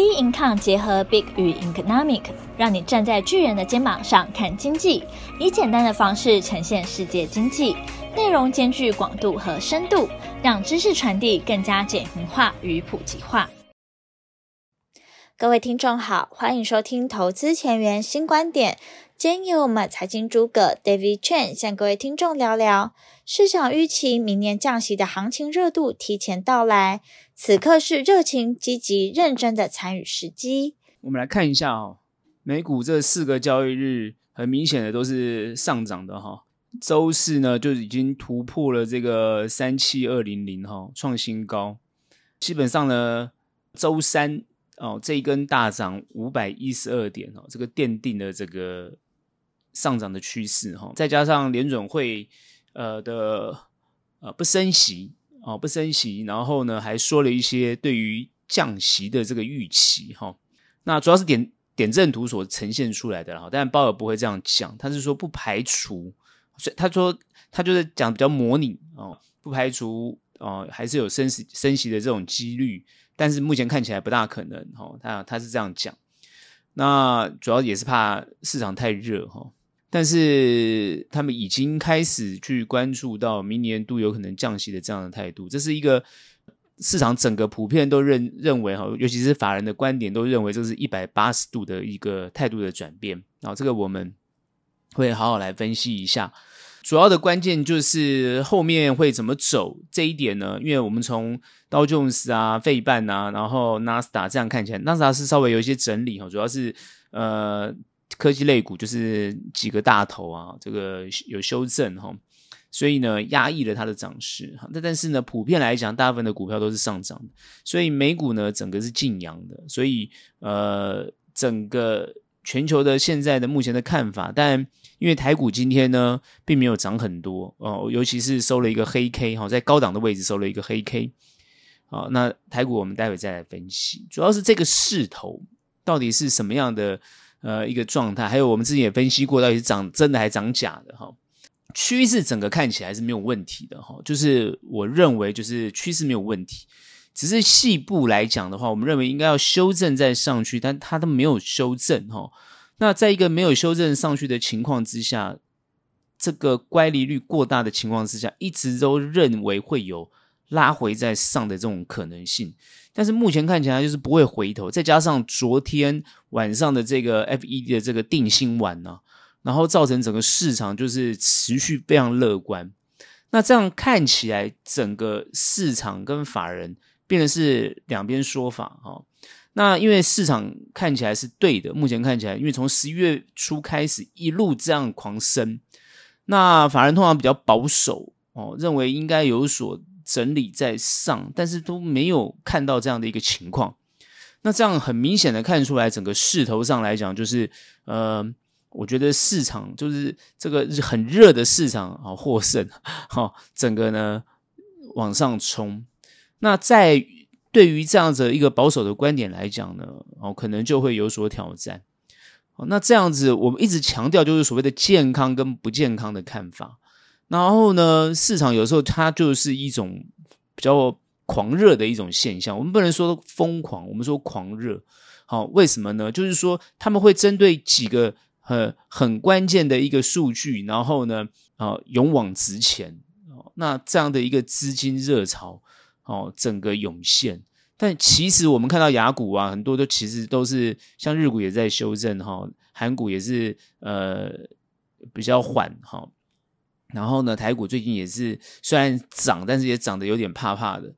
B Income 结合 Big 与 Economic，让你站在巨人的肩膀上看经济，以简单的方式呈现世界经济，内容兼具广度和深度，让知识传递更加简明化与普及化。各位听众好，欢迎收听投资前沿新观点。今天由我们财经诸葛 David Chen 向各位听众聊聊市场预期明年降息的行情热度提前到来，此刻是热情、积极、认真的参与时机。我们来看一下哦，美股这四个交易日很明显的都是上涨的哈。周四呢就已经突破了这个三七二零零哈，创新高。基本上呢，周三。哦，这一根大涨五百一十二点哦，这个奠定了这个上涨的趋势哈、哦。再加上联准会呃的呃不升息哦，不升息，然后呢还说了一些对于降息的这个预期哈、哦。那主要是点点阵图所呈现出来的哈，但鲍尔不会这样讲，他是说不排除，所以他说他就是讲比较模拟哦，不排除哦，还是有升息升息的这种几率。但是目前看起来不大可能，哈，他他是这样讲，那主要也是怕市场太热，哈。但是他们已经开始去关注到明年度有可能降息的这样的态度，这是一个市场整个普遍都认认为，哈，尤其是法人的观点都认为这是一百八十度的一个态度的转变，然后这个我们会好好来分析一下。主要的关键就是后面会怎么走这一点呢？因为我们从道琼斯啊、费半啊，然后纳斯达这样看起来，纳斯达是稍微有一些整理哈，主要是呃科技类股就是几个大头啊，这个有修正哈，所以呢压抑了它的涨势哈。但但是呢，普遍来讲，大部分的股票都是上涨，所以美股呢整个是劲扬的，所以呃整个。全球的现在的目前的看法，但因为台股今天呢并没有涨很多哦，尤其是收了一个黑 K 哈，在高档的位置收了一个黑 K，好，那台股我们待会再来分析，主要是这个势头到底是什么样的呃一个状态，还有我们之前也分析过，到底是涨真的还是涨假的哈，趋势整个看起来是没有问题的哈，就是我认为就是趋势没有问题。只是细部来讲的话，我们认为应该要修正再上去，但它都没有修正哈。那在一个没有修正上去的情况之下，这个乖离率过大的情况之下，一直都认为会有拉回再上的这种可能性。但是目前看起来就是不会回头，再加上昨天晚上的这个 FED 的这个定心丸呢，然后造成整个市场就是持续非常乐观。那这样看起来，整个市场跟法人。变的是两边说法哈，那因为市场看起来是对的，目前看起来，因为从十一月初开始一路这样狂升，那法人通常比较保守哦，认为应该有所整理在上，但是都没有看到这样的一个情况。那这样很明显的看出来，整个势头上来讲，就是呃，我觉得市场就是这个很热的市场啊，获胜哈，整个呢往上冲。那在对于这样子一个保守的观点来讲呢，哦，可能就会有所挑战。哦，那这样子我们一直强调就是所谓的健康跟不健康的看法。然后呢，市场有时候它就是一种比较狂热的一种现象。我们不能说疯狂，我们说狂热。好，为什么呢？就是说他们会针对几个很很关键的一个数据，然后呢，啊，勇往直前。那这样的一个资金热潮。哦，整个涌现，但其实我们看到雅股啊，很多都其实都是像日股也在修正哈，韩股也是呃比较缓哈，然后呢，台股最近也是虽然涨，但是也涨得有点怕怕的，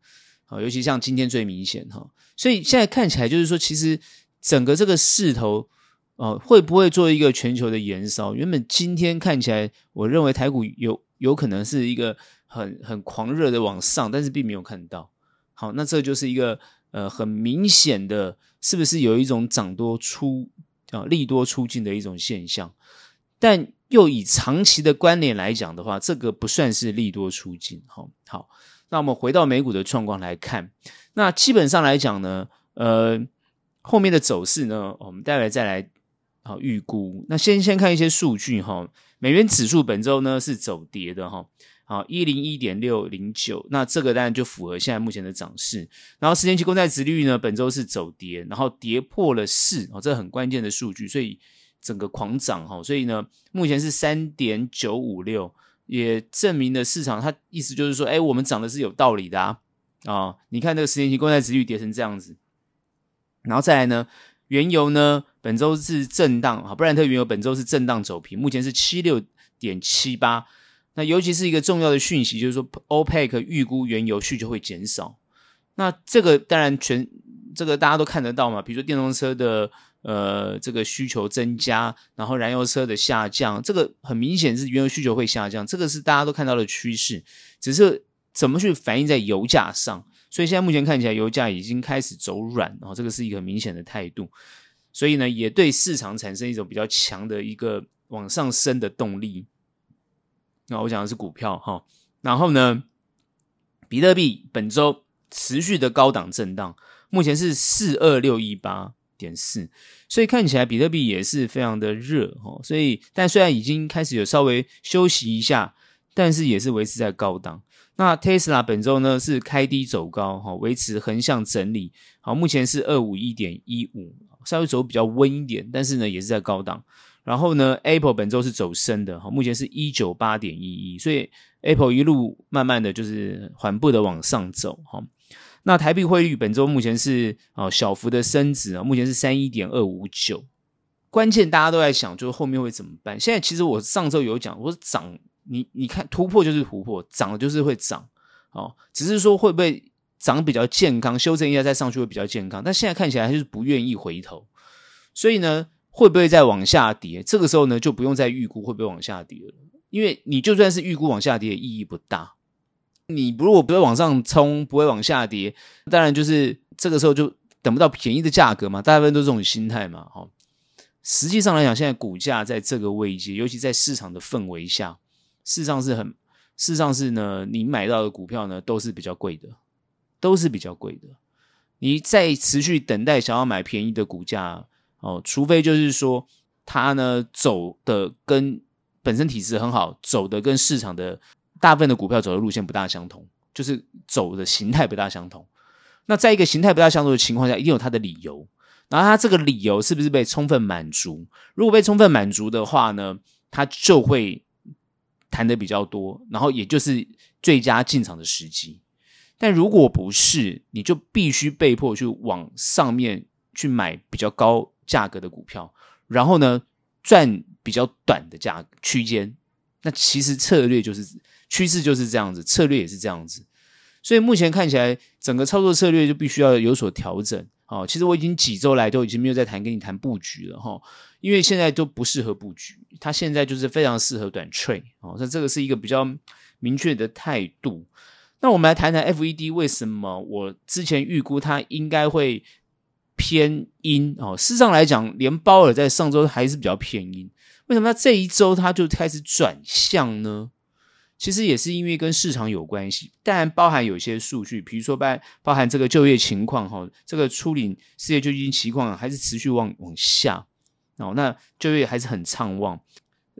好，尤其像今天最明显哈，所以现在看起来就是说，其实整个这个势头哦，会不会做一个全球的延烧？原本今天看起来，我认为台股有有可能是一个。很很狂热的往上，但是并没有看到。好，那这就是一个呃很明显的，是不是有一种涨多出啊利多出尽的一种现象？但又以长期的观点来讲的话，这个不算是利多出尽。好，好，那我们回到美股的状况来看，那基本上来讲呢，呃，后面的走势呢，我们待会再来好预估。那先先看一些数据哈，美元指数本周呢是走跌的哈。啊，一零一点六零九，那这个当然就符合现在目前的涨势。然后十年期公债殖率呢，本周是走跌，然后跌破了四，哦，这很关键的数据，所以整个狂涨哈，所以呢，目前是三点九五六，也证明了市场它意思就是说，哎，我们涨的是有道理的啊，啊，你看这个十年期公债殖率跌成这样子，然后再来呢，原油呢，本周是震荡啊，布兰特原油本周是震荡走平，目前是七六点七八。那尤其是一个重要的讯息，就是说，OPEC 预估原油需求会减少。那这个当然全这个大家都看得到嘛，比如说电动车的呃这个需求增加，然后燃油车的下降，这个很明显是原油需求会下降，这个是大家都看到的趋势。只是怎么去反映在油价上？所以现在目前看起来油价已经开始走软，然后这个是一个很明显的态度。所以呢，也对市场产生一种比较强的一个往上升的动力。那我讲的是股票哈，然后呢，比特币本周持续的高档震荡，目前是四二六一八点四，所以看起来比特币也是非常的热哈，所以但虽然已经开始有稍微休息一下，但是也是维持在高档。那 Tesla 本周呢是开低走高哈，维持横向整理，好，目前是二五一点一五，稍微走比较温一点，但是呢也是在高档。然后呢，Apple 本周是走升的哈，目前是一九八点一一，所以 Apple 一路慢慢的就是缓步的往上走哈。那台币汇率本周目前是啊小幅的升值啊，目前是三一点二五九。关键大家都在想，就是后面会怎么办？现在其实我上周有讲，我说涨，你你看突破就是突破，涨了就是会涨哦，只是说会不会涨比较健康，修正一下再上去会比较健康。但现在看起来还是不愿意回头，所以呢。会不会再往下跌？这个时候呢，就不用再预估会不会往下跌了，因为你就算是预估往下跌，意义不大。你如果不会往上冲，不会往下跌，当然就是这个时候就等不到便宜的价格嘛。大部分都这种心态嘛。哈，实际上来讲，现在股价在这个位置，尤其在市场的氛围下，事实上是很，事实上是呢，你买到的股票呢都是比较贵的，都是比较贵的。你在持续等待想要买便宜的股价。哦，除非就是说它呢走的跟本身体质很好，走的跟市场的大部分的股票走的路线不大相同，就是走的形态不大相同。那在一个形态不大相同的情况下，一定有它的理由。然后它这个理由是不是被充分满足？如果被充分满足的话呢，它就会谈的比较多，然后也就是最佳进场的时机。但如果不是，你就必须被迫去往上面去买比较高。价格的股票，然后呢，赚比较短的价区间，那其实策略就是趋势就是这样子，策略也是这样子，所以目前看起来整个操作策略就必须要有所调整。哦，其实我已经几周来都已经没有在谈跟你谈布局了哈，因为现在都不适合布局，它现在就是非常适合短 trade 哦，那这个是一个比较明确的态度。那我们来谈谈 FED 为什么我之前预估它应该会。偏阴哦，事实上来讲，连鲍尔在上周还是比较偏阴。为什么他这一周他就开始转向呢？其实也是因为跟市场有关系，当然包含有些数据，比如说包包含这个就业情况哈，这个初领失业救济金情况还是持续往往下哦，那就业还是很畅旺。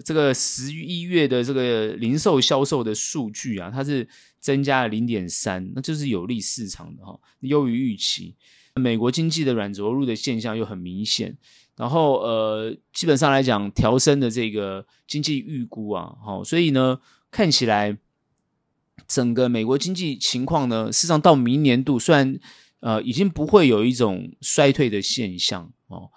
这个十一月的这个零售销售的数据啊，它是增加了零点三，那就是有利市场的哈，优于预期。美国经济的软着陆的现象又很明显，然后呃，基本上来讲，调升的这个经济预估啊，好，所以呢，看起来整个美国经济情况呢，事实上到明年度虽然呃已经不会有一种衰退的现象哦，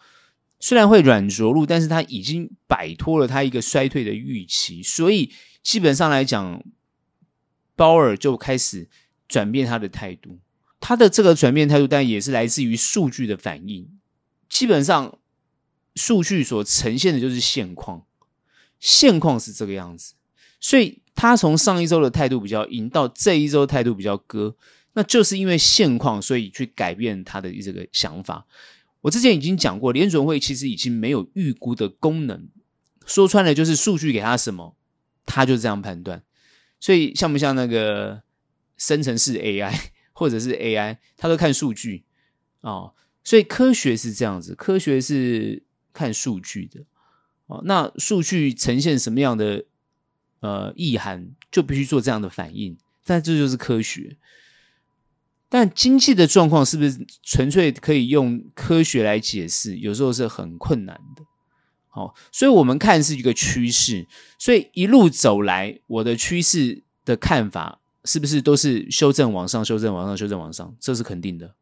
虽然会软着陆，但是它已经摆脱了它一个衰退的预期，所以基本上来讲，鲍尔就开始转变他的态度。他的这个转变态度，但也是来自于数据的反应。基本上，数据所呈现的就是现况，现况是这个样子。所以，他从上一周的态度比较鹰，到这一周态度比较鸽，那就是因为现况，所以去改变他的这个想法。我之前已经讲过，联准会其实已经没有预估的功能，说穿了就是数据给他什么，他就这样判断。所以，像不像那个生成式 AI？或者是 AI，他都看数据哦，所以科学是这样子，科学是看数据的哦。那数据呈现什么样的呃意涵，就必须做这样的反应。但这就是科学。但经济的状况是不是纯粹可以用科学来解释？有时候是很困难的。好，所以我们看是一个趋势。所以一路走来，我的趋势的看法是不是都是修正往上、修正往上、修正往上？这是肯定的。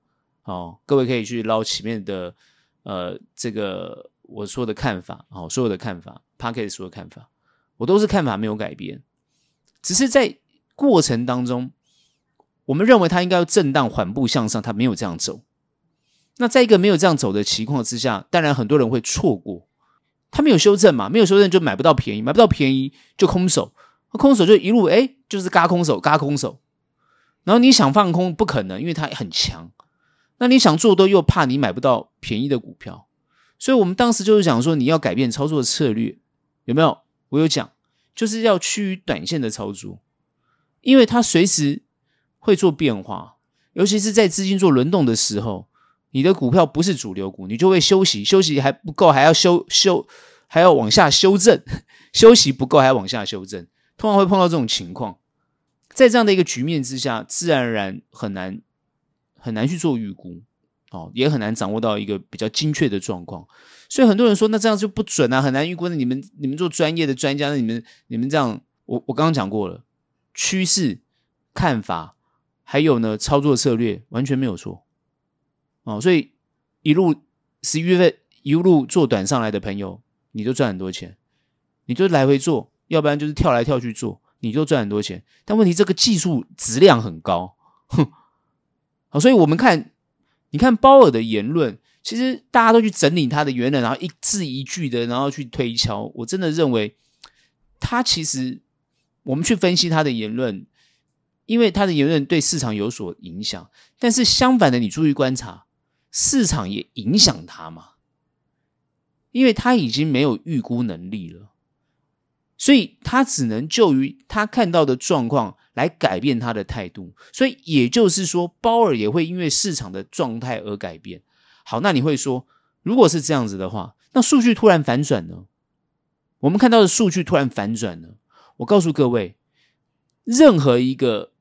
好，各位可以去捞前面的呃这个我说的看法，好，所有的看法，Podcast 所有看法，我都是看法没有改变，只是在过程当中。我们认为它应该要震荡缓步向上，它没有这样走。那在一个没有这样走的情况之下，当然很多人会错过。它没有修正嘛，没有修正就买不到便宜，买不到便宜就空手，空手就一路哎，就是嘎空手，嘎空手。然后你想放空不可能，因为它很强。那你想做多又怕你买不到便宜的股票，所以我们当时就是想说，你要改变操作策略，有没有？我有讲，就是要趋于短线的操作，因为它随时。会做变化，尤其是在资金做轮动的时候，你的股票不是主流股，你就会休息，休息还不够，还要修修，还要往下修正，休息不够还要往下修正，通常会碰到这种情况。在这样的一个局面之下，自然而然很难很难去做预估，哦，也很难掌握到一个比较精确的状况。所以很多人说，那这样就不准啊，很难预估。那你们你们做专业的专家，那你们你们这样，我我刚刚讲过了，趋势看法。还有呢，操作策略完全没有错哦，所以一路十一月份一路做短上来的朋友，你就赚很多钱，你就来回做，要不然就是跳来跳去做，你就赚很多钱。但问题这个技术质量很高，哼，好，所以我们看，你看鲍尔的言论，其实大家都去整理他的言论，然后一字一句的，然后去推敲。我真的认为，他其实我们去分析他的言论。因为他的言论对市场有所影响，但是相反的，你注意观察，市场也影响他嘛？因为他已经没有预估能力了，所以他只能就于他看到的状况来改变他的态度。所以也就是说，鲍尔也会因为市场的状态而改变。好，那你会说，如果是这样子的话，那数据突然反转呢？我们看到的数据突然反转呢？我告诉各位，任何一个。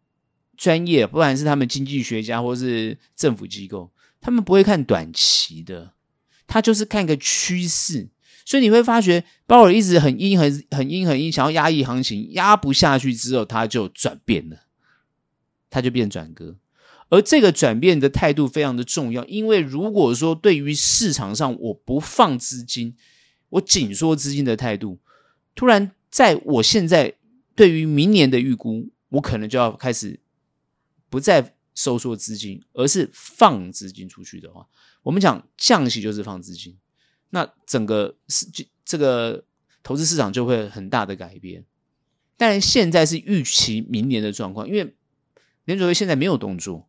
专业，不管是他们经济学家或是政府机构，他们不会看短期的，他就是看个趋势。所以你会发觉，鲍尔一直很阴、很很阴、很阴，想要压抑行情，压不下去之后，他就转变了，他就变转割。而这个转变的态度非常的重要，因为如果说对于市场上我不放资金，我紧缩资金的态度，突然在我现在对于明年的预估，我可能就要开始。不再收缩资金，而是放资金出去的话，我们讲降息就是放资金，那整个市这个投资市场就会很大的改变。但现在是预期明年的状况，因为联准会现在没有动作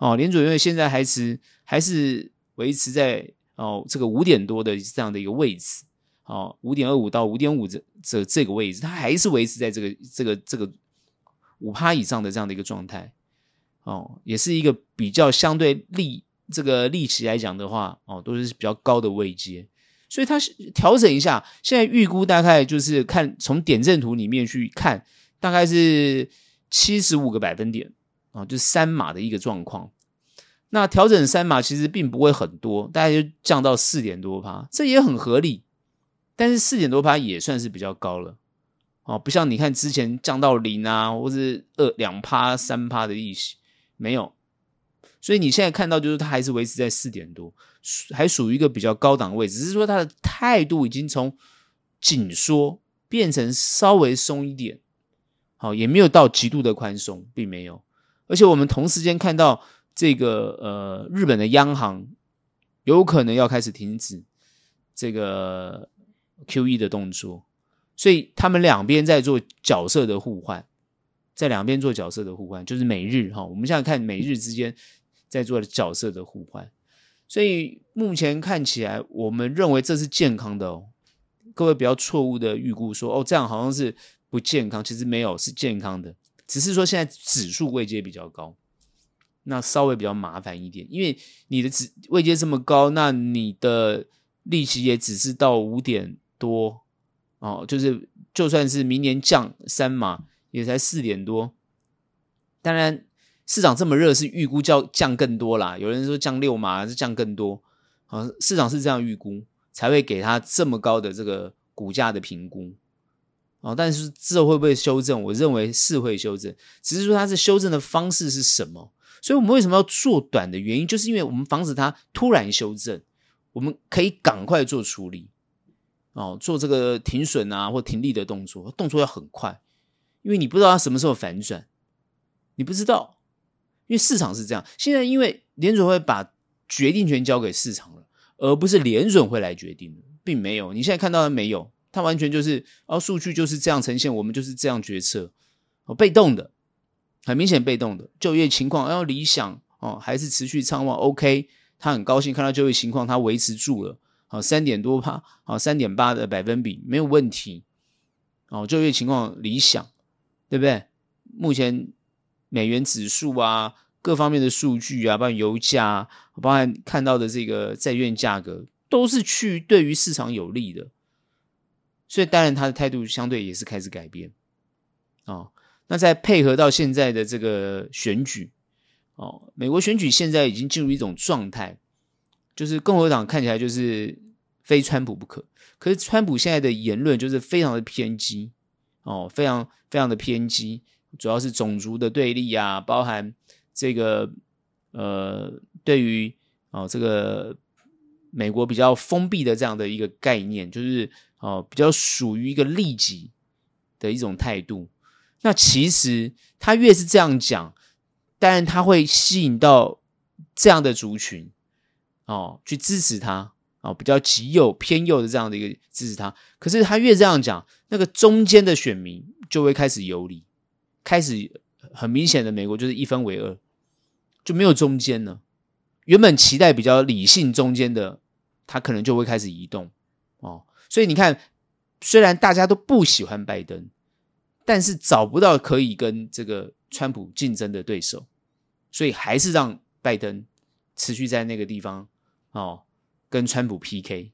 哦，联准会现在还是还是维持在哦这个五点多的这样的一个位置哦，五点二五到五点五这这这个位置，它还是维持在这个这个这个五趴以上的这样的一个状态。哦，也是一个比较相对利这个利息来讲的话，哦，都是比较高的位阶，所以它是调整一下，现在预估大概就是看从点阵图里面去看，大概是七十五个百分点啊，就是三码的一个状况。那调整三码其实并不会很多，大概就降到四点多趴，这也很合理。但是四点多趴也算是比较高了，哦，不像你看之前降到零啊，或是二两趴三趴的利息。没有，所以你现在看到就是它还是维持在四点多，还属于一个比较高档位，只是说它的态度已经从紧缩变成稍微松一点，好，也没有到极度的宽松，并没有。而且我们同时间看到这个呃，日本的央行有可能要开始停止这个 QE 的动作，所以他们两边在做角色的互换。在两边做角色的互换，就是美日哈。我们现在看美日之间在做角色的互换，所以目前看起来，我们认为这是健康的哦。各位不要错误的预估说哦，这样好像是不健康，其实没有，是健康的。只是说现在指数位阶比较高，那稍微比较麻烦一点，因为你的指位阶这么高，那你的利息也只是到五点多哦，就是就算是明年降三码，也才四点多。当然，市场这么热，是预估叫降更多啦。有人说降六码，还是降更多？好，市场是这样预估，才会给它这么高的这个股价的评估。哦，但是之后会不会修正？我认为是会修正，只是说它是修正的方式是什么？所以我们为什么要做短的原因，就是因为我们防止它突然修正，我们可以赶快做处理。哦，做这个停损啊或停利的动作，动作要很快，因为你不知道它什么时候反转，你不知道，因为市场是这样。现在因为联准会把决定权交给市场了，而不是联准会来决定的，并没有。你现在看到的没有？它完全就是，哦，数据就是这样呈现，我们就是这样决策，哦，被动的，很明显被动的。就业情况要理想哦，还是持续畅旺？OK，他很高兴看到就业情况，他维持住了，好，三点多趴，好，三点八的百分比没有问题，哦，就业情况理想，对不对？目前美元指数啊，各方面的数据啊，包括油价，包含看到的这个债券价格，都是去对于市场有利的。所以当然，他的态度相对也是开始改变，哦，那再配合到现在的这个选举，哦，美国选举现在已经进入一种状态，就是共和党看起来就是非川普不可，可是川普现在的言论就是非常的偏激，哦，非常非常的偏激，主要是种族的对立啊，包含这个呃，对于哦这个美国比较封闭的这样的一个概念，就是。哦，比较属于一个利己的一种态度。那其实他越是这样讲，当然他会吸引到这样的族群哦，去支持他哦，比较极右偏右的这样的一个支持他。可是他越这样讲，那个中间的选民就会开始游离，开始很明显的美国就是一分为二，就没有中间了。原本期待比较理性中间的，他可能就会开始移动哦。所以你看，虽然大家都不喜欢拜登，但是找不到可以跟这个川普竞争的对手，所以还是让拜登持续在那个地方哦，跟川普 PK。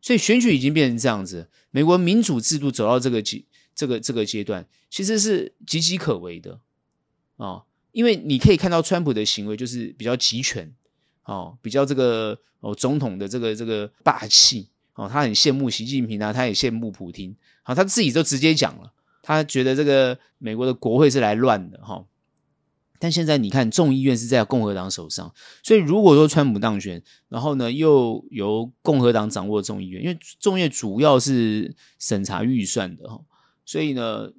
所以选举已经变成这样子，美国民主制度走到这个阶这个这个阶段，其实是岌岌可危的哦，因为你可以看到川普的行为就是比较集权哦，比较这个哦总统的这个这个霸气。哦，他很羡慕习近平啊，他也羡慕普京。好，他自己就直接讲了，他觉得这个美国的国会是来乱的哈。但现在你看，众议院是在共和党手上，所以如果说川普当选，然后呢又由共和党掌握众议院，因为众议院主要是审查预算的哈，所以呢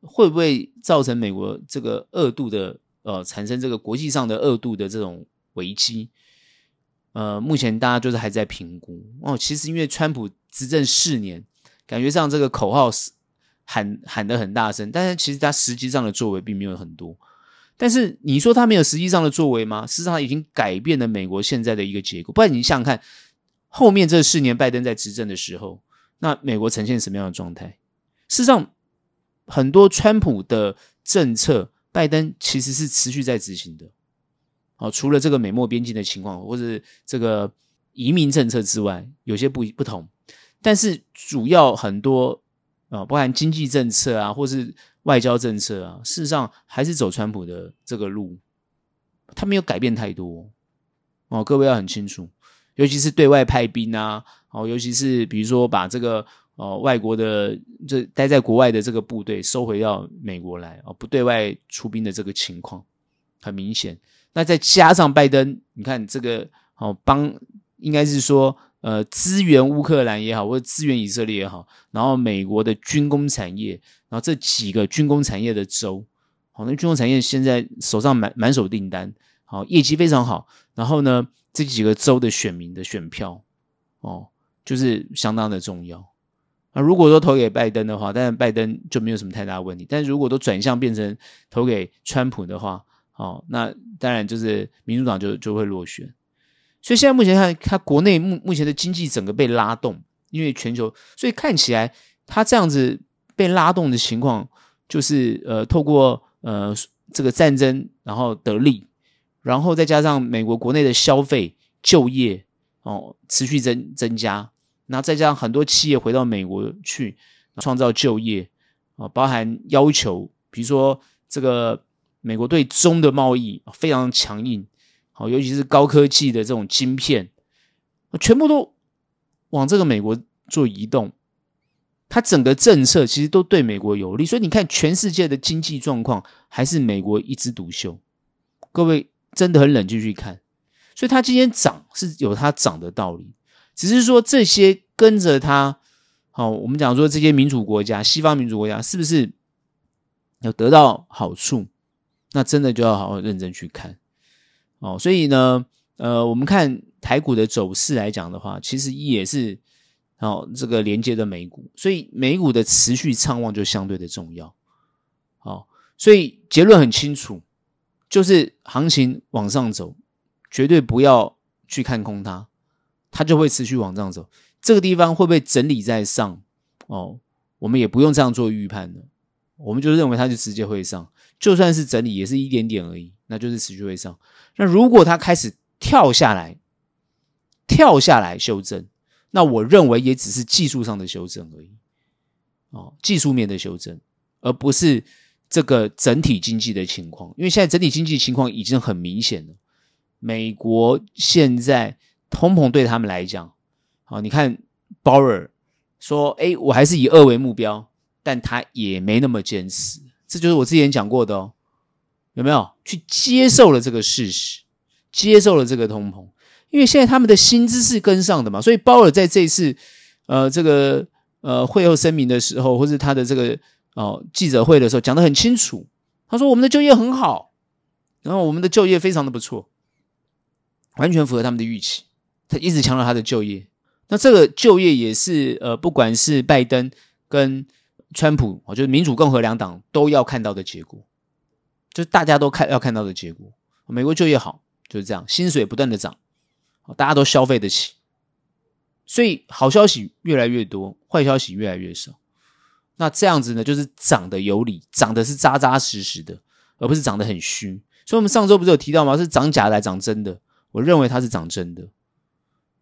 会不会造成美国这个二度的呃产生这个国际上的二度的这种危机？呃，目前大家就是还在评估哦。其实因为川普执政四年，感觉上这个口号是喊喊得很大声，但是其实他实际上的作为并没有很多。但是你说他没有实际上的作为吗？事实上已经改变了美国现在的一个结果。不然你想想看，后面这四年拜登在执政的时候，那美国呈现什么样的状态？事实上，很多川普的政策，拜登其实是持续在执行的。哦，除了这个美墨边境的情况，或是这个移民政策之外，有些不不同。但是主要很多啊，包含经济政策啊，或是外交政策啊，事实上还是走川普的这个路，他没有改变太多。哦，各位要很清楚，尤其是对外派兵啊，哦，尤其是比如说把这个哦外国的这待在国外的这个部队收回到美国来，哦，不对外出兵的这个情况，很明显。那再加上拜登，你看这个哦，帮应该是说呃，支援乌克兰也好，或者支援以色列也好，然后美国的军工产业，然后这几个军工产业的州，好，那军工产业现在手上满满手订单，好，业绩非常好。然后呢，这几个州的选民的选票，哦，就是相当的重要。那如果说投给拜登的话，当然拜登就没有什么太大问题。但如果都转向变成投给川普的话，哦，那当然就是民主党就就会落选，所以现在目前看，它国内目目前的经济整个被拉动，因为全球，所以看起来它这样子被拉动的情况，就是呃，透过呃这个战争然后得利，然后再加上美国国内的消费、就业哦持续增增加，然后再加上很多企业回到美国去，创造就业啊，包含要求，比如说这个美国对中的贸易非常强硬，好，尤其是高科技的这种晶片，全部都往这个美国做移动。它整个政策其实都对美国有利，所以你看全世界的经济状况还是美国一枝独秀。各位真的很冷静去看，所以它今天涨是有它涨的道理，只是说这些跟着它，好，我们讲说这些民主国家、西方民主国家是不是有得到好处？那真的就要好好认真去看哦。所以呢，呃，我们看台股的走势来讲的话，其实也是。哦，这个连接的美股，所以美股的持续畅旺就相对的重要。哦，所以结论很清楚，就是行情往上走，绝对不要去看空它，它就会持续往上走。这个地方会不会整理在上？哦，我们也不用这样做预判的，我们就认为它就直接会上，就算是整理，也是一点点而已，那就是持续会上。那如果它开始跳下来，跳下来修正。那我认为也只是技术上的修正而已，哦，技术面的修正，而不是这个整体经济的情况。因为现在整体经济情况已经很明显了，美国现在通膨对他们来讲，好，你看鲍尔说，诶，我还是以二为目标，但他也没那么坚持，这就是我之前讲过的哦，有没有？去接受了这个事实，接受了这个通膨。因为现在他们的薪资是跟上的嘛，所以鲍尔在这一次呃这个呃会后声明的时候，或是他的这个哦、呃、记者会的时候，讲得很清楚。他说我们的就业很好，然后我们的就业非常的不错，完全符合他们的预期。他一直强调他的就业，那这个就业也是呃不管是拜登跟川普，哦就是民主共和两党都要看到的结果，就是大家都看要看到的结果。美国就业好就是这样，薪水不断的涨。大家都消费得起，所以好消息越来越多，坏消息越来越少。那这样子呢，就是涨得有理，涨的是扎扎实实的，而不是涨得很虚。所以，我们上周不是有提到吗？是涨假的还是涨真的？我认为它是涨真的。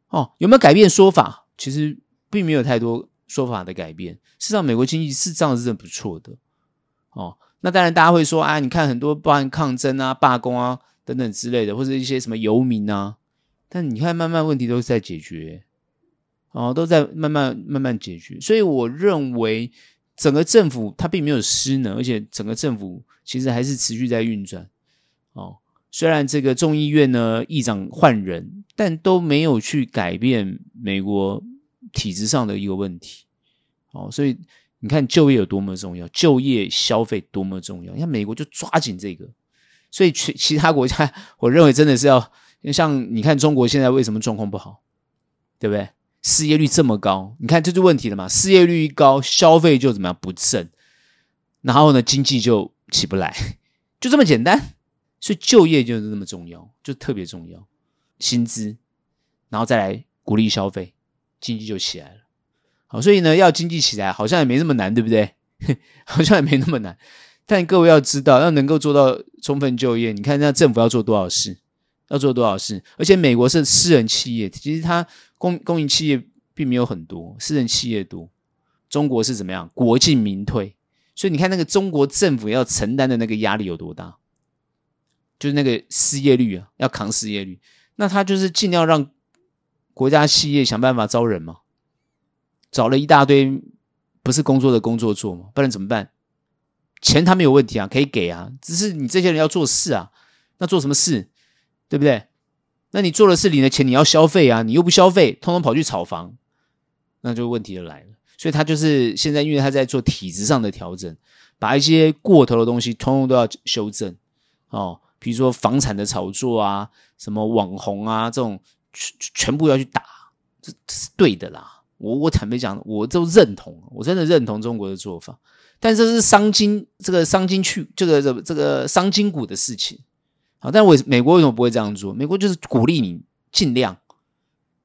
哦，有没有改变说法？其实并没有太多说法的改变。事实上，美国经济是涨的是很不错的。哦，那当然大家会说啊，你看很多包含抗争啊、罢工啊等等之类的，或者一些什么游民啊。但你看，慢慢问题都是在解决，哦，都在慢慢慢慢解决。所以我认为，整个政府它并没有失能，而且整个政府其实还是持续在运转。哦，虽然这个众议院呢议长换人，但都没有去改变美国体制上的一个问题。哦，所以你看就业有多么重要，就业消费多么重要。你看美国就抓紧这个，所以其其他国家，我认为真的是要。像你看中国现在为什么状况不好，对不对？失业率这么高，你看这就问题了嘛。失业率一高，消费就怎么样不振，然后呢，经济就起不来，就这么简单。所以就业就是那么重要，就特别重要。薪资，然后再来鼓励消费，经济就起来了。好，所以呢，要经济起来，好像也没那么难，对不对？好像也没那么难。但各位要知道，要能够做到充分就业，你看那政府要做多少事？要做多少事？而且美国是私人企业，其实它公公营企业并没有很多，私人企业多。中国是怎么样？国进民退，所以你看那个中国政府要承担的那个压力有多大？就是那个失业率啊，要扛失业率，那他就是尽量让国家企业想办法招人嘛，找了一大堆不是工作的工作做嘛，不然怎么办？钱他没有问题啊，可以给啊，只是你这些人要做事啊，那做什么事？对不对？那你做的是你的钱，你要消费啊！你又不消费，通通跑去炒房，那就问题就来了。所以他就是现在，因为他在做体制上的调整，把一些过头的东西通通都要修正哦。比如说房产的炒作啊，什么网红啊，这种全全部要去打，这是对的啦。我我坦白讲，我都认同，我真的认同中国的做法。但这是伤筋，这个伤筋去这个这这个伤筋骨的事情。好，但我美国为什么不会这样做？美国就是鼓励你尽量，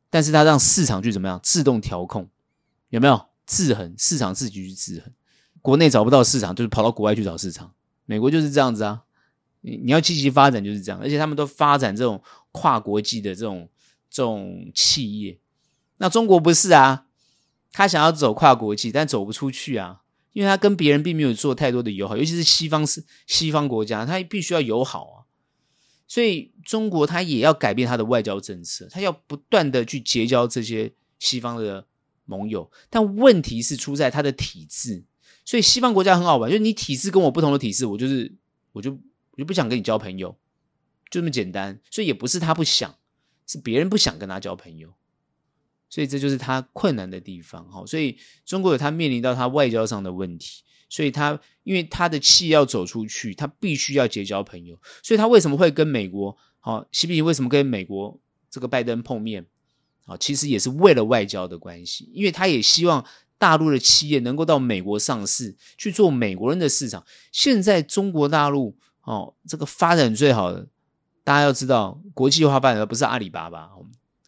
但是他让市场去怎么样自动调控，有没有制衡？市场自己去制衡，国内找不到市场，就是跑到国外去找市场。美国就是这样子啊，你你要积极发展就是这样，而且他们都发展这种跨国际的这种这种企业。那中国不是啊，他想要走跨国际，但走不出去啊，因为他跟别人并没有做太多的友好，尤其是西方是西方国家，他必须要友好啊。所以中国他也要改变他的外交政策，他要不断的去结交这些西方的盟友，但问题是出在他的体制。所以西方国家很好玩，就是你体制跟我不同的体制，我就是我就我就不想跟你交朋友，就这么简单。所以也不是他不想，是别人不想跟他交朋友。所以这就是他困难的地方，哈。所以中国有他面临到他外交上的问题，所以他因为他的气要走出去，他必须要结交朋友。所以他为什么会跟美国，好，习近平为什么跟美国这个拜登碰面？啊，其实也是为了外交的关系，因为他也希望大陆的企业能够到美国上市，去做美国人的市场。现在中国大陆哦，这个发展最好的，大家要知道，国际化发展的不是阿里巴巴，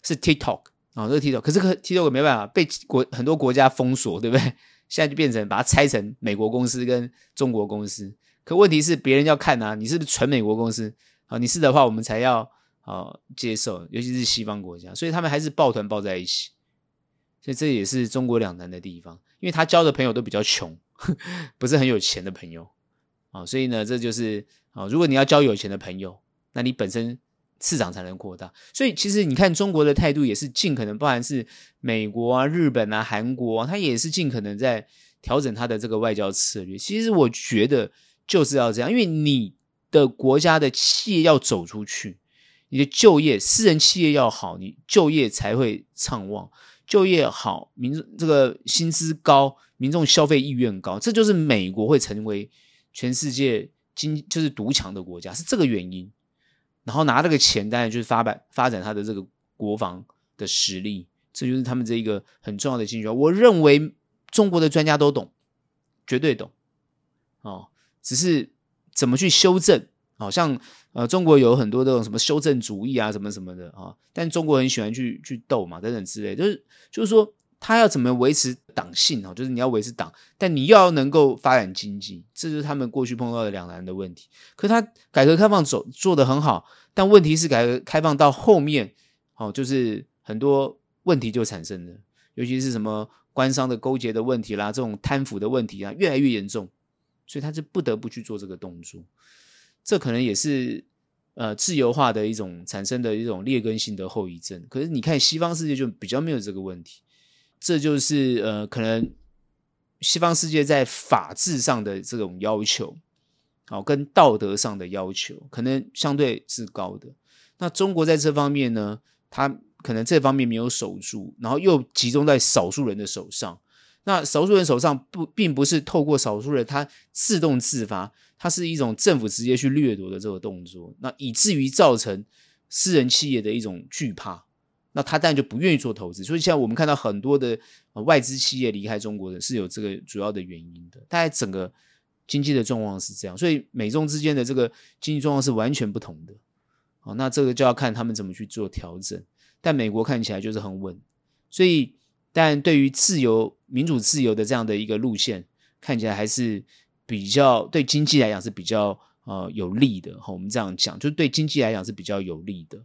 是 TikTok。啊、哦，这个 TikTok，可是 TikTok 没办法被国很多国家封锁，对不对？现在就变成把它拆成美国公司跟中国公司。可问题是别人要看啊，你是不是纯美国公司？啊、哦，你是的话，我们才要啊、哦、接受，尤其是西方国家，所以他们还是抱团抱在一起。所以这也是中国两难的地方，因为他交的朋友都比较穷，不是很有钱的朋友啊、哦。所以呢，这就是啊、哦，如果你要交有钱的朋友，那你本身。市场才能扩大，所以其实你看中国的态度也是尽可能，不管是美国啊、日本啊、韩国啊，他也是尽可能在调整他的这个外交策略。其实我觉得就是要这样，因为你的国家的企业要走出去，你的就业，私人企业要好，你就业才会畅旺，就业好，民众这个薪资高，民众消费意愿高，这就是美国会成为全世界经就是独强的国家，是这个原因。然后拿这个钱，当然就是发展发展他的这个国防的实力，这就是他们这一个很重要的兴趣。我认为中国的专家都懂，绝对懂哦。只是怎么去修正，好、像呃，中国有很多这种什么修正主义啊，什么什么的啊、但中国很喜欢去去斗嘛，等等之类，就是就是说。他要怎么维持党性哦？就是你要维持党，但你又要能够发展经济，这就是他们过去碰到的两难的问题。可是他改革开放走做得很好，但问题是改革开放到后面，哦，就是很多问题就产生了，尤其是什么官商的勾结的问题啦，这种贪腐的问题啊，越来越严重，所以他就不得不去做这个动作。这可能也是呃自由化的一种产生的一种劣根性的后遗症。可是你看西方世界就比较没有这个问题。这就是呃，可能西方世界在法治上的这种要求，好，跟道德上的要求，可能相对是高的。那中国在这方面呢，他可能这方面没有守住，然后又集中在少数人的手上。那少数人手上不，并不是透过少数人他自动自发，它是一种政府直接去掠夺的这个动作，那以至于造成私人企业的一种惧怕。那他当然就不愿意做投资，所以现在我们看到很多的外资企业离开中国的是有这个主要的原因的。大概整个经济的状况是这样，所以美中之间的这个经济状况是完全不同的。好，那这个就要看他们怎么去做调整。但美国看起来就是很稳，所以但对于自由、民主、自由的这样的一个路线，看起来还是比较对经济来讲是比较呃有利的。哈，我们这样讲，就对经济来讲是比较有利的。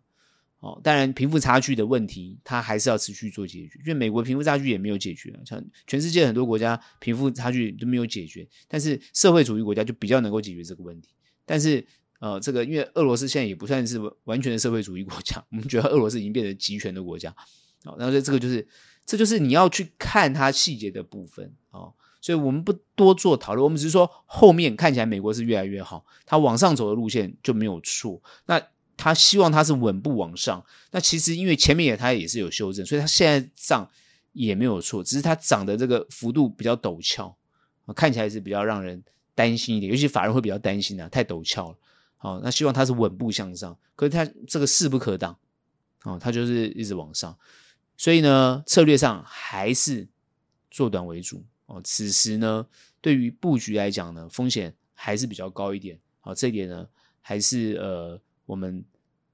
哦，当然，贫富差距的问题，它还是要持续做解决。因为美国贫富差距也没有解决，像全世界很多国家贫富差距都没有解决，但是社会主义国家就比较能够解决这个问题。但是，呃，这个因为俄罗斯现在也不算是完全的社会主义国家，我们觉得俄罗斯已经变成集权的国家。哦，然后这个就是，这就是你要去看它细节的部分。哦，所以我们不多做讨论，我们只是说后面看起来美国是越来越好，它往上走的路线就没有错。那。他希望他是稳步往上，那其实因为前面也他也是有修正，所以他现在涨也没有错，只是他涨的这个幅度比较陡峭，看起来是比较让人担心一点，尤其法人会比较担心啊，太陡峭了。好，那希望他是稳步向上，可是他这个势不可挡，哦，他就是一直往上，所以呢，策略上还是做短为主哦。此时呢，对于布局来讲呢，风险还是比较高一点。好，这一点呢，还是呃。我们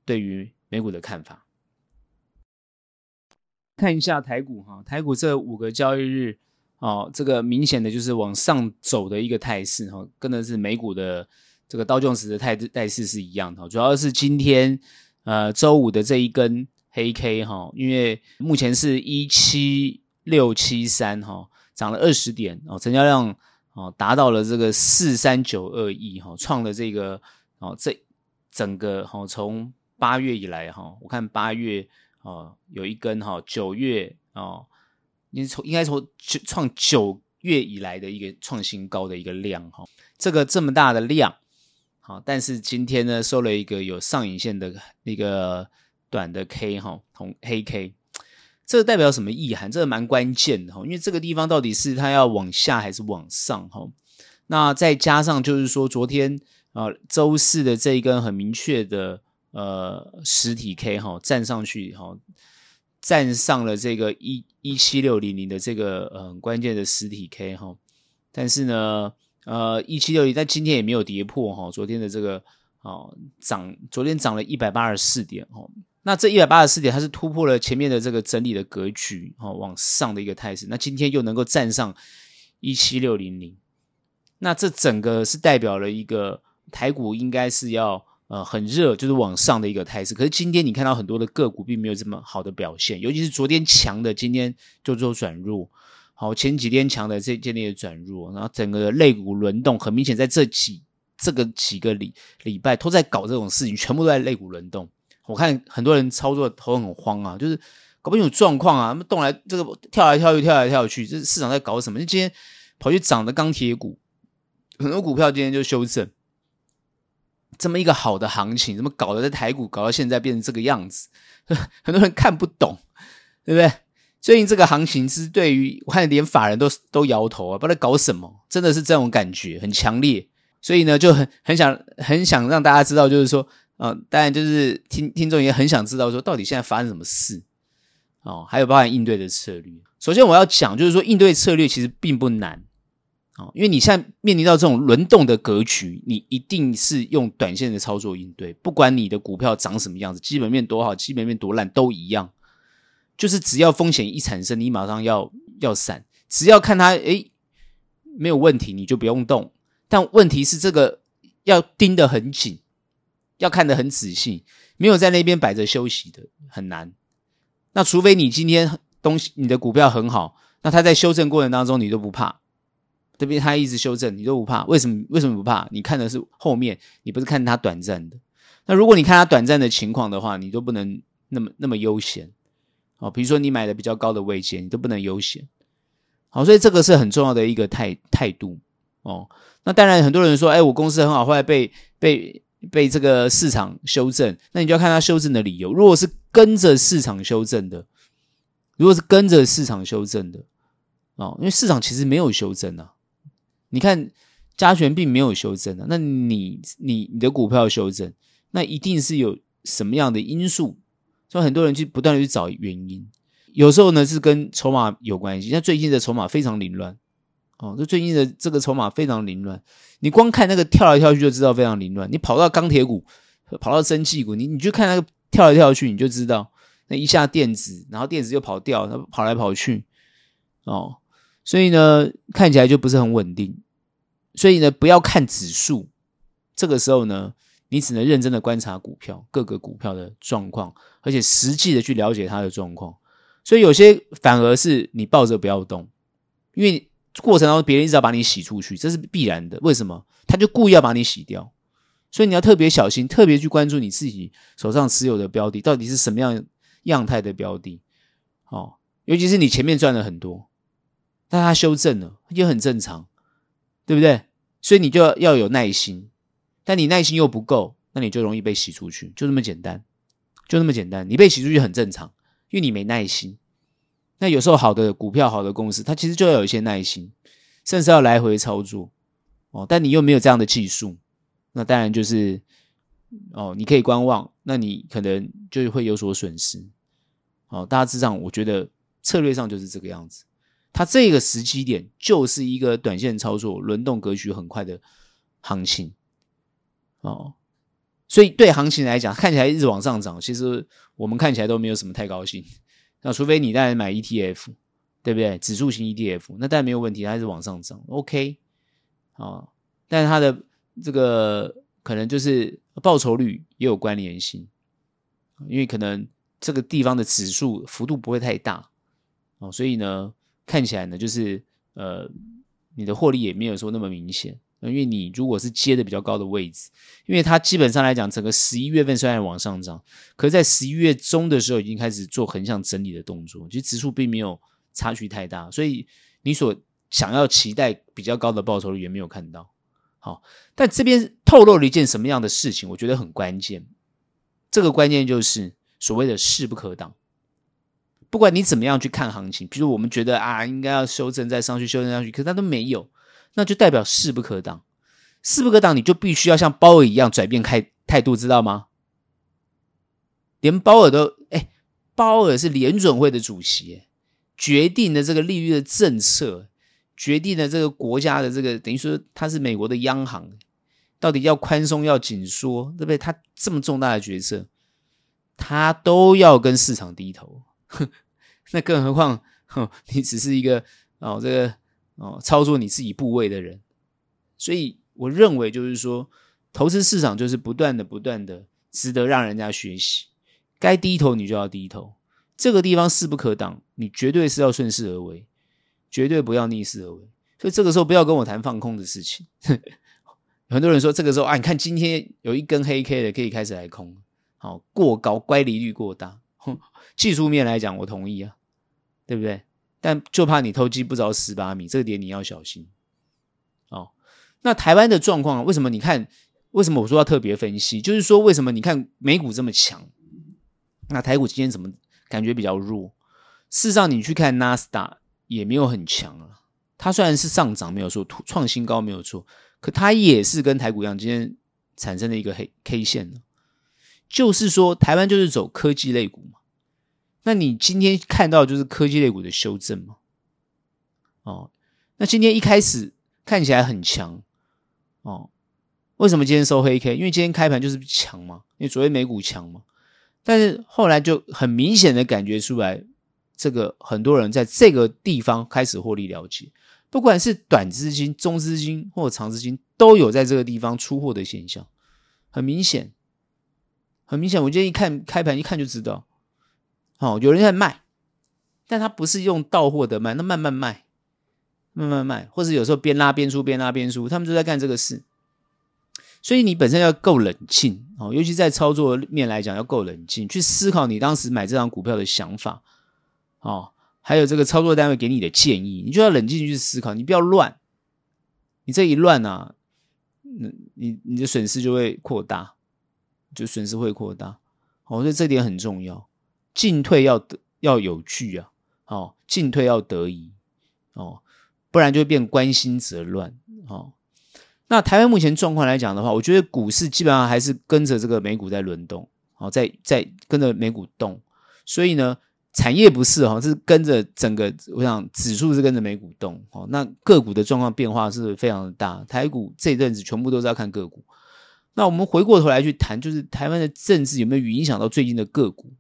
对于美股的看法，看一下台股哈，台股这五个交易日哦，这个明显的就是往上走的一个态势哈，跟的是美股的这个刀琼斯的态态势是一样的，主要是今天呃周五的这一根黑 K 哈，因为目前是一七六七三哈，涨了二十点哦，成交量哦达到了这个四三九二亿哈，创了这个哦这整个哈从八月以来哈，我看八月哦有一根哈，九月哦，应从应该从创九月以来的一个创新高的一个量哈，这个这么大的量好，但是今天呢收了一个有上影线的一个短的 K 哈，红黑 K。这代表什么意涵？这个蛮关键的哈，因为这个地方到底是它要往下还是往上哈？那再加上就是说，昨天啊周四的这一根很明确的呃实体 K 哈站上去哈，站上了这个一一七六零零的这个呃关键的实体 K 哈，但是呢呃一七六零，但今天也没有跌破哈，昨天的这个哦涨，昨天涨了一百八十四点哈。那这一百八十四点，它是突破了前面的这个整理的格局，哈，往上的一个态势。那今天又能够站上一七六零零，那这整个是代表了一个台股应该是要呃很热，就是往上的一个态势。可是今天你看到很多的个股并没有这么好的表现，尤其是昨天强的，今天就做转弱。好，前几天强的这今天也转弱，然后整个肋骨轮动，很明显在这几这个几个礼礼拜都在搞这种事情，全部都在肋骨轮动。我看很多人操作头很慌啊，就是搞不清楚状况啊，他们动来这个跳来跳去，跳来跳去，这市场在搞什么？就今天跑去涨的钢铁股，很多股票今天就修正。这么一个好的行情，怎么搞的？在台股搞到现在变成这个样子，很多人看不懂，对不对？最近这个行情是对于我看连法人都都摇头啊，不知道搞什么，真的是这种感觉很强烈。所以呢，就很很想很想让大家知道，就是说。嗯，当然就是听听众也很想知道说，到底现在发生什么事哦，还有包含应对的策略。首先我要讲，就是说应对策略其实并不难哦，因为你现在面临到这种轮动的格局，你一定是用短线的操作应对，不管你的股票长什么样子，基本面多好，基本面多烂都一样，就是只要风险一产生，你马上要要闪，只要看它诶没有问题，你就不用动。但问题是这个要盯得很紧。要看得很仔细，没有在那边摆着休息的很难。那除非你今天东西你的股票很好，那它在修正过程当中你都不怕，对不对？它一直修正你都不怕，为什么？为什么不怕？你看的是后面，你不是看它短暂的。那如果你看它短暂的情况的话，你都不能那么那么悠闲哦。比如说你买的比较高的位阶，你都不能悠闲。好，所以这个是很重要的一个态态度哦。那当然，很多人说，哎，我公司很好，后来被被。被这个市场修正，那你就要看它修正的理由。如果是跟着市场修正的，如果是跟着市场修正的，哦，因为市场其实没有修正啊。你看加权并没有修正啊，那你你你的股票修正，那一定是有什么样的因素？所以很多人去不断的去找原因，有时候呢是跟筹码有关系。像最近的筹码非常凌乱。哦，这最近的这个筹码非常凌乱，你光看那个跳来跳去就知道非常凌乱。你跑到钢铁股，跑到生技股，你你就看那个跳来跳去，你就知道那一下电子，然后电子又跑掉，它跑来跑去，哦，所以呢，看起来就不是很稳定。所以呢，不要看指数，这个时候呢，你只能认真的观察股票，各个股票的状况，而且实际的去了解它的状况。所以有些反而是你抱着不要动，因为。过程当中，别人一直要把你洗出去，这是必然的。为什么？他就故意要把你洗掉，所以你要特别小心，特别去关注你自己手上持有的标的到底是什么样样态的标的。哦，尤其是你前面赚了很多，但它修正了，也很正常，对不对？所以你就要要有耐心，但你耐心又不够，那你就容易被洗出去，就这么简单，就那么简单。你被洗出去很正常，因为你没耐心。那有时候好的股票、好的公司，它其实就要有一些耐心，甚至要来回操作哦。但你又没有这样的技术，那当然就是哦，你可以观望，那你可能就会有所损失。哦，大致上我觉得策略上就是这个样子。它这个时机点就是一个短线操作、轮动格局很快的行情哦。所以对行情来讲，看起来一直往上涨，其实我们看起来都没有什么太高兴。那除非你在买 ETF，对不对？指数型 ETF，那当然没有问题，它还是往上涨，OK，啊，但是它的这个可能就是报酬率也有关联性，因为可能这个地方的指数幅度不会太大，哦，所以呢，看起来呢，就是呃，你的获利也没有说那么明显。因为你如果是接的比较高的位置，因为它基本上来讲，整个十一月份虽然往上涨，可是在十一月中的时候已经开始做横向整理的动作，其实指数并没有差距太大，所以你所想要期待比较高的报酬率也没有看到。好，但这边透露了一件什么样的事情？我觉得很关键。这个关键就是所谓的势不可挡。不管你怎么样去看行情，比如我们觉得啊，应该要修正再上去，修正上去，可是它都没有。那就代表势不可挡，势不可挡，你就必须要像鲍尔一样转变开态度，知道吗？连鲍尔都哎，鲍尔是联准会的主席，决定了这个利率的政策，决定了这个国家的这个等于说他是美国的央行，到底要宽松要紧缩，对不对？他这么重大的决策，他都要跟市场低头，哼 那更何况，哼，你只是一个哦这个。哦，操作你自己部位的人，所以我认为就是说，投资市场就是不断的、不断的，值得让人家学习。该低头你就要低头，这个地方势不可挡，你绝对是要顺势而为，绝对不要逆势而为。所以这个时候不要跟我谈放空的事情。很多人说这个时候啊，你看今天有一根黑 K 的，可以开始来空。好，过高，乖离率过大。技术面来讲，我同意啊，对不对？但就怕你偷鸡不着蚀把米，这个点你要小心。哦，那台湾的状况，为什么你看？为什么我说要特别分析？就是说，为什么你看美股这么强，那台股今天怎么感觉比较弱？事实上，你去看纳斯达也没有很强啊。它虽然是上涨，没有错，创新高没有错，可它也是跟台股一样，今天产生了一个黑 K 线。就是说，台湾就是走科技类股嘛。那你今天看到就是科技类股的修正吗？哦，那今天一开始看起来很强哦，为什么今天收黑 K？因为今天开盘就是强嘛，因为昨天美股强嘛。但是后来就很明显的感觉出来，这个很多人在这个地方开始获利了结，不管是短资金、中资金或长资金，都有在这个地方出货的现象，很明显，很明显。我今天一看开盘一看就知道。哦，有人在卖，但他不是用到货的卖，那慢慢卖，慢慢卖，或者有时候边拉边出，边拉边出，他们就在干这个事。所以你本身要够冷静哦，尤其在操作面来讲要够冷静，去思考你当时买这张股票的想法哦，还有这个操作单位给你的建议，你就要冷静去思考，你不要乱。你这一乱啊，你你你的损失就会扩大，就损失会扩大。哦，所以这点很重要。进退要得要有据啊，哦，进退要得宜哦，不然就会变关心则乱哦。那台湾目前状况来讲的话，我觉得股市基本上还是跟着这个美股在轮动，哦，在在跟着美股动，所以呢，产业不是哈，是跟着整个，我想指数是跟着美股动，哦，那个股的状况变化是非常的大，台股这一阵子全部都是要看个股。那我们回过头来去谈，就是台湾的政治有没有影响到最近的个股？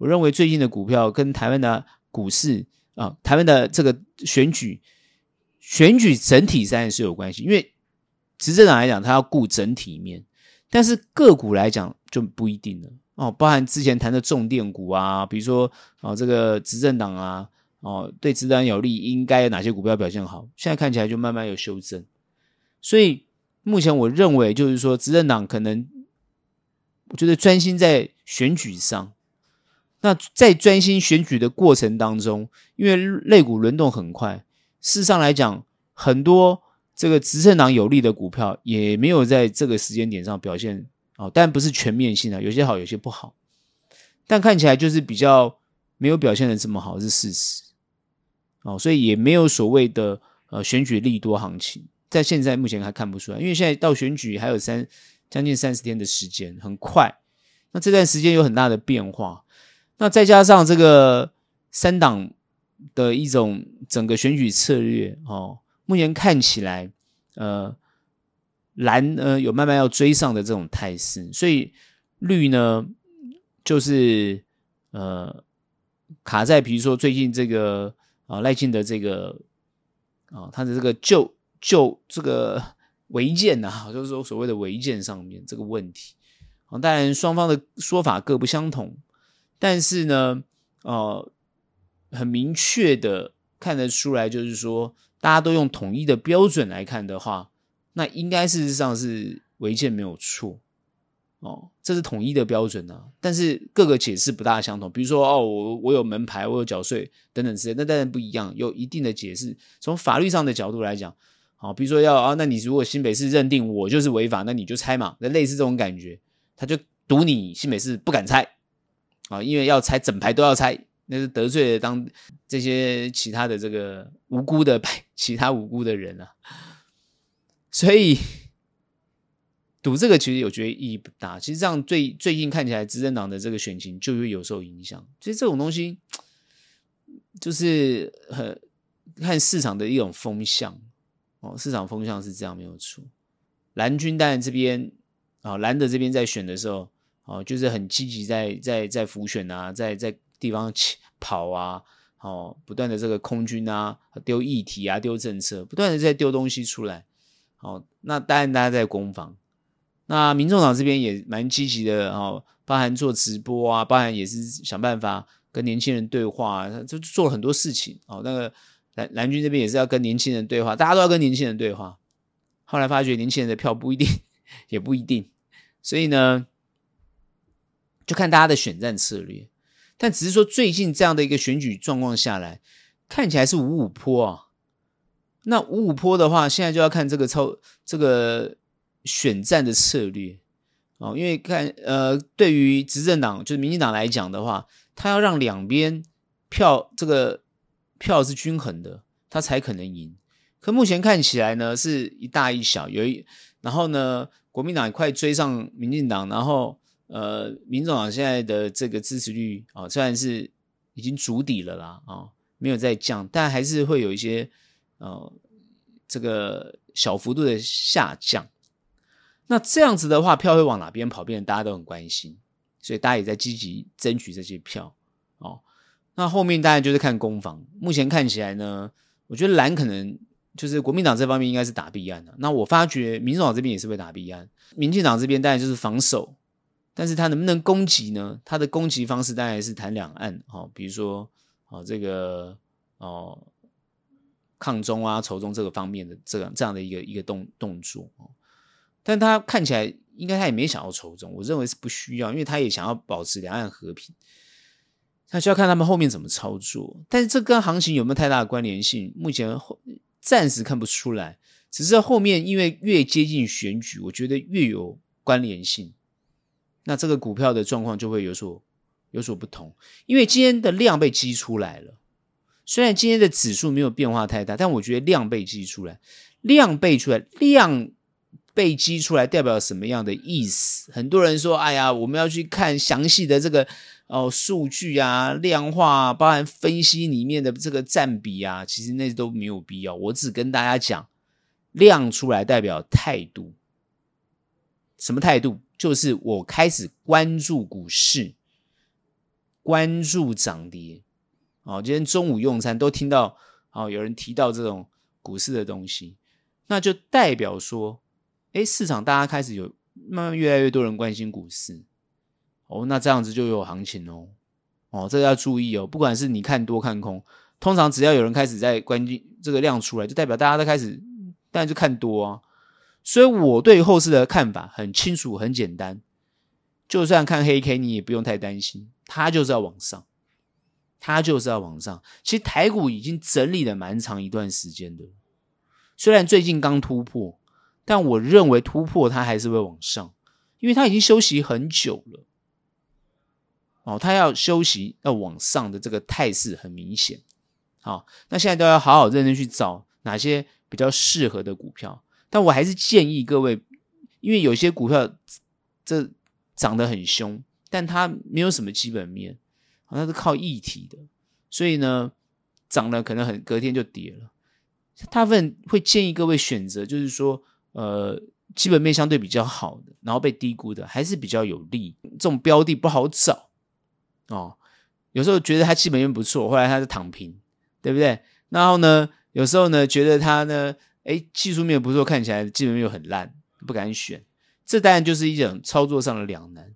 我认为最近的股票跟台湾的股市啊，台湾的这个选举，选举整体上是有关系，因为执政党来讲，他要顾整体面，但是个股来讲就不一定了哦。包含之前谈的重电股啊，比如说哦，这个执政党啊，哦，对执政党有利，应该有哪些股票表现好？现在看起来就慢慢有修正，所以目前我认为就是说，执政党可能我觉得专心在选举上。那在专心选举的过程当中，因为类股轮动很快，事实上来讲，很多这个执政党有利的股票也没有在这个时间点上表现哦，但不是全面性的，有些好，有些不好，但看起来就是比较没有表现的这么好，是事实。哦，所以也没有所谓的呃选举利多行情，在现在目前还看不出来，因为现在到选举还有三将近三十天的时间，很快，那这段时间有很大的变化。那再加上这个三党的一种整个选举策略哦，目前看起来，呃，蓝呢有慢慢要追上的这种态势，所以绿呢就是呃卡在比如说最近这个啊赖清德这个啊他的这个旧旧这个违建呐，就是说所谓的违建上面这个问题啊，当然双方的说法各不相同。但是呢，呃，很明确的看得出来，就是说大家都用统一的标准来看的话，那应该事实上是违建没有错哦，这是统一的标准啊。但是各个解释不大相同，比如说哦，我我有门牌，我有缴税等等之类，那当然不一样，有一定的解释。从法律上的角度来讲，好，比如说要啊，那你如果新北市认定我就是违法，那你就拆嘛，那类似这种感觉，他就赌你新北市不敢拆啊，因为要拆整排都要拆。那是得罪了当这些其他的这个无辜的其他无辜的人啊，所以赌这个其实有觉得意义不大。其实这样最最近看起来执政党的这个选情就会有受影响。其实这种东西就是很看市场的一种风向哦，市场风向是这样没有错。蓝军当然这边啊，蓝的这边在选的时候哦，就是很积极在在在浮选啊，在在。地方跑啊，哦，不断的这个空军啊，丢议题啊，丢政策，不断的在丢东西出来。哦，那当然大家在攻防。那民众党这边也蛮积极的，哦，包含做直播啊，包含也是想办法跟年轻人对话，就做了很多事情。哦，那个蓝蓝军这边也是要跟年轻人对话，大家都要跟年轻人对话。后来发觉年轻人的票不一定，也不一定，所以呢，就看大家的选战策略。但只是说，最近这样的一个选举状况下来，看起来是五五坡啊。那五五坡的话，现在就要看这个超这个选战的策略哦。因为看呃，对于执政党就是民进党来讲的话，他要让两边票这个票是均衡的，他才可能赢。可目前看起来呢，是一大一小，有一然后呢，国民党也快追上民进党，然后。呃，民众党现在的这个支持率啊、哦，虽然是已经筑底了啦，啊、哦，没有再降，但还是会有一些呃，这个小幅度的下降。那这样子的话，票会往哪边跑？变大家都很关心，所以大家也在积极争取这些票哦。那后面当然就是看攻防。目前看起来呢，我觉得蓝可能就是国民党这方面应该是打弊案的。那我发觉民主党这边也是会打弊案，民进党这边当然就是防守。但是他能不能攻击呢？他的攻击方式当然是谈两岸，哦，比如说，哦，这个，哦，抗中啊、仇中这个方面的这样这样的一个一个动动作，哦，但他看起来应该他也没想要仇中，我认为是不需要，因为他也想要保持两岸和平，他需要看他们后面怎么操作。但是这跟行情有没有太大的关联性？目前暂时看不出来，只是后面因为越接近选举，我觉得越有关联性。那这个股票的状况就会有所有所不同，因为今天的量被激出来了。虽然今天的指数没有变化太大，但我觉得量被激出来，量被出来，量被激出来代表什么样的意思？很多人说：“哎呀，我们要去看详细的这个哦数据啊，量化，包含分析里面的这个占比啊。”其实那都没有必要。我只跟大家讲，量出来代表态度，什么态度？就是我开始关注股市，关注涨跌。哦，今天中午用餐都听到，哦，有人提到这种股市的东西，那就代表说，哎，市场大家开始有慢慢越来越多人关心股市。哦，那这样子就有行情哦。哦，这个要注意哦。不管是你看多看空，通常只要有人开始在关心这个量出来，就代表大家都开始，当然就看多啊。所以我对后市的看法很清楚、很简单。就算看黑 K，你也不用太担心，它就是要往上，它就是要往上。其实台股已经整理了蛮长一段时间的，虽然最近刚突破，但我认为突破它还是会往上，因为它已经休息很久了。哦，它要休息要往上的这个态势很明显。好，那现在都要好好认真去找哪些比较适合的股票。但我还是建议各位，因为有些股票这涨得很凶，但它没有什么基本面，它是靠议题的，所以呢，涨了可能很隔天就跌了。大部分会建议各位选择，就是说，呃，基本面相对比较好的，然后被低估的，还是比较有利。这种标的不好找哦，有时候觉得它基本面不错，后来它是躺平，对不对？然后呢，有时候呢，觉得它呢。哎，技术面不错，看起来基本面又很烂，不敢选。这当然就是一种操作上的两难。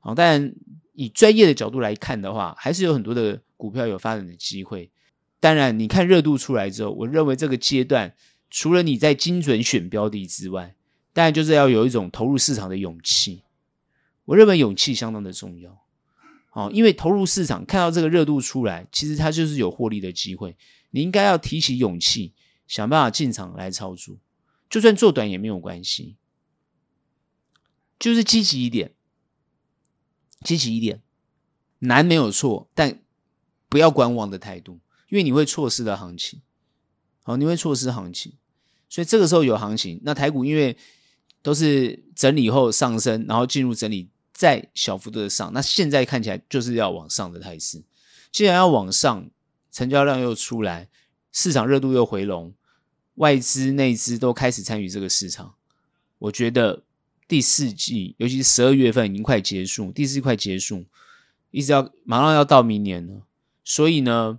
好，当然以专业的角度来看的话，还是有很多的股票有发展的机会。当然，你看热度出来之后，我认为这个阶段除了你在精准选标的之外，当然就是要有一种投入市场的勇气。我认为勇气相当的重要。哦，因为投入市场看到这个热度出来，其实它就是有获利的机会。你应该要提起勇气，想办法进场来操作，就算做短也没有关系，就是积极一点，积极一点，难没有错，但不要观望的态度，因为你会错失了行情。好，你会错失行情，所以这个时候有行情，那台股因为都是整理后上升，然后进入整理。再小幅度的上，那现在看起来就是要往上的态势。既然要往上，成交量又出来，市场热度又回笼，外资、内资都开始参与这个市场。我觉得第四季，尤其是十二月份已经快结束，第四季快结束，一直要马上要到明年了，所以呢，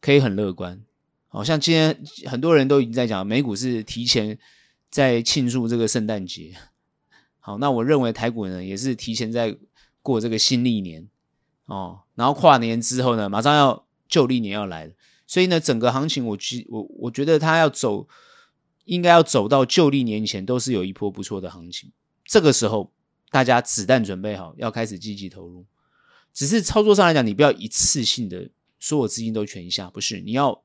可以很乐观。好像今天很多人都已经在讲，美股是提前在庆祝这个圣诞节。好，那我认为台股呢也是提前在过这个新历年哦，然后跨年之后呢，马上要旧历年要来了，所以呢，整个行情我觉我我觉得它要走，应该要走到旧历年前都是有一波不错的行情。这个时候大家子弹准备好，要开始积极投入。只是操作上来讲，你不要一次性的所有资金都全下，不是，你要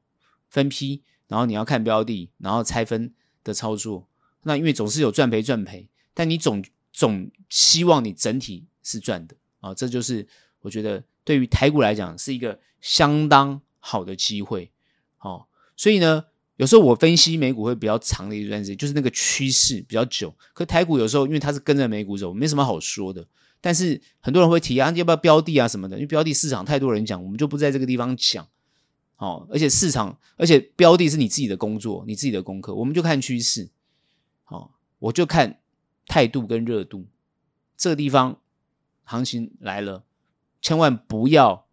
分批，然后你要看标的，然后拆分的操作。那因为总是有赚赔赚赔。但你总总希望你整体是赚的啊，这就是我觉得对于台股来讲是一个相当好的机会，哦，所以呢，有时候我分析美股会比较长的一段时间，就是那个趋势比较久。可台股有时候因为它是跟着美股走，没什么好说的。但是很多人会提啊，要不要标的啊什么的？因为标的市场太多人讲，我们就不在这个地方讲。哦，而且市场，而且标的是你自己的工作，你自己的功课，我们就看趋势。哦，我就看。态度跟热度，这个地方行情来了，千万不要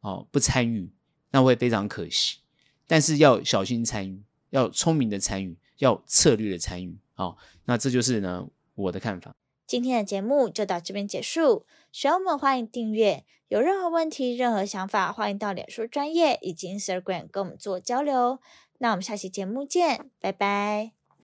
哦不参与，那会非常可惜。但是要小心参与，要聪明的参与，要策略的参与。好、那这就是呢我的看法。今天的节目就到这边结束，喜欢我们欢迎订阅，有任何问题、任何想法，欢迎到脸书专业以及 Instagram 跟我们做交流。那我们下期节目见，拜拜。